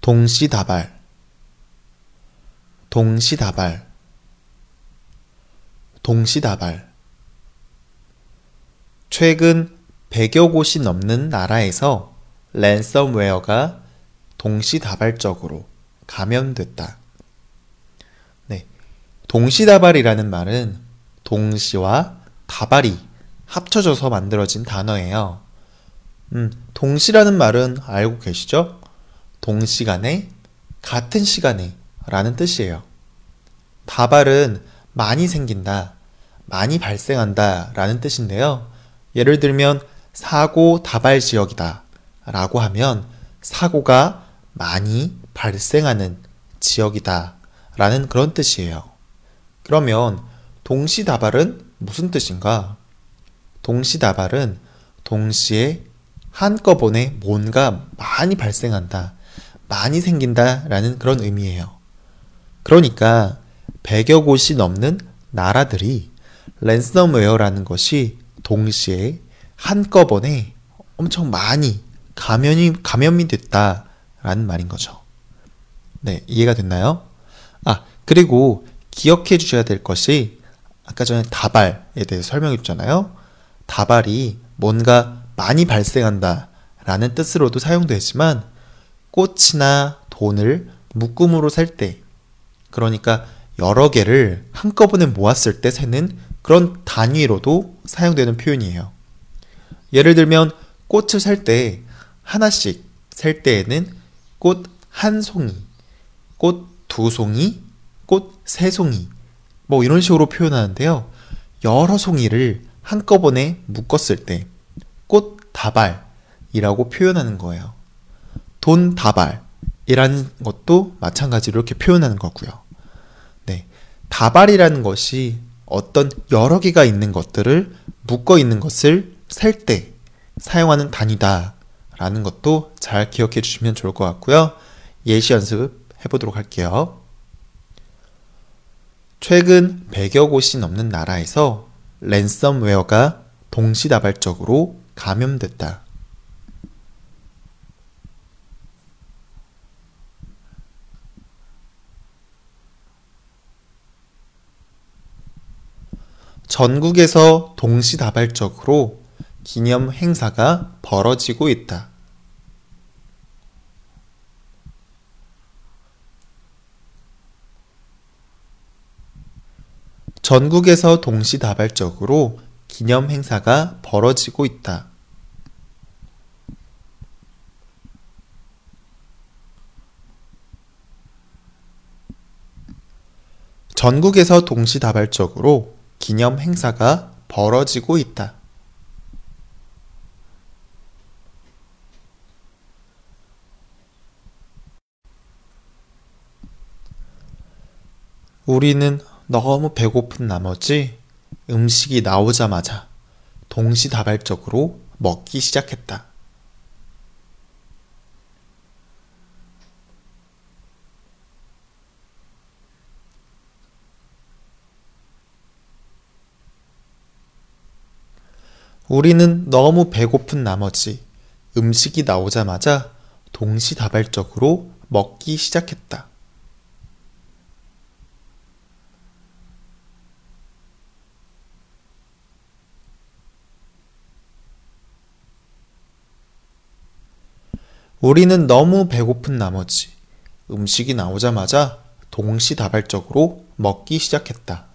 동시다발 동시다발 동시다발 최근 100여 곳이 넘는 나라에서 랜섬웨어가 동시다발적으로 감염됐다. 네. 동시다발이라는 말은 동시와 다발이 합쳐져서 만들어진 단어예요. 음, 동시라는 말은 알고 계시죠? 동시간에, 같은 시간에 라는 뜻이에요. 다발은 많이 생긴다, 많이 발생한다 라는 뜻인데요. 예를 들면 사고 다발 지역이다 라고 하면 사고가 많이 발생하는 지역이다 라는 그런 뜻이에요. 그러면 동시다발은 무슨 뜻인가? 동시다발은 동시에 한꺼번에 뭔가 많이 발생한다, 많이 생긴다 라는 그런 의미예요. 그러니까 100여 곳이 넘는 나라들이 랜섬웨어라는 것이 동시에 한꺼번에 엄청 많이 감염이, 감염이 됐다라는 말인 거죠. 네, 이해가 됐나요? 아, 그리고 기억해 주셔야 될 것이 아까 전에 다발에 대해서 설명해 줬잖아요. 다발이 뭔가 많이 발생한다 라는 뜻으로도 사용되지만 꽃이나 돈을 묶음으로 살 때, 그러니까 여러 개를 한꺼번에 모았을 때 세는 그런 단위로도 사용되는 표현이에요. 예를 들면 꽃을 살 때 하나씩 살 때에는 꽃 한 송이, 꽃 두 송이, 꽃 세 송이, 뭐 이런 식으로 표현하는데요. 여러 송이를 한꺼번에 묶었을 때 꽃 다발이라고 표현하는 거예요. 돈 다발이라는 것도 마찬가지로 이렇게 표현하는 거고요. 네. 다발이라는 것이 어떤 여러 개가 있는 것들을 묶어 있는 것을 살때 사용하는 단위다 라는 것도 잘 기억해 주시면 좋을 것 같고요. 예시 연습 해보도록 할게요. 최근 100여 곳이 넘는 나라에서 랜섬웨어가 동시다발적으로 감염됐다. 전국에서 동시다발적으로 기념 행사가 벌어지고 있다. 전국에서 동시다발적으로 기념 행사가 벌어지고 있다. 전국에서 동시다발적으로 기념 행사가 벌어지고 있다. 우리는 너무 배고픈 나머지 음식이 나오자마자 동시다발적으로 먹기 시작했다. 우리는 너무 배고픈 나머지 음식이 나오자마자 동시다발적으로 먹기 시작했다. 우리는 너무 배고픈 나머지 음식이 나오자마자 동시다발적으로 먹기 시작했다.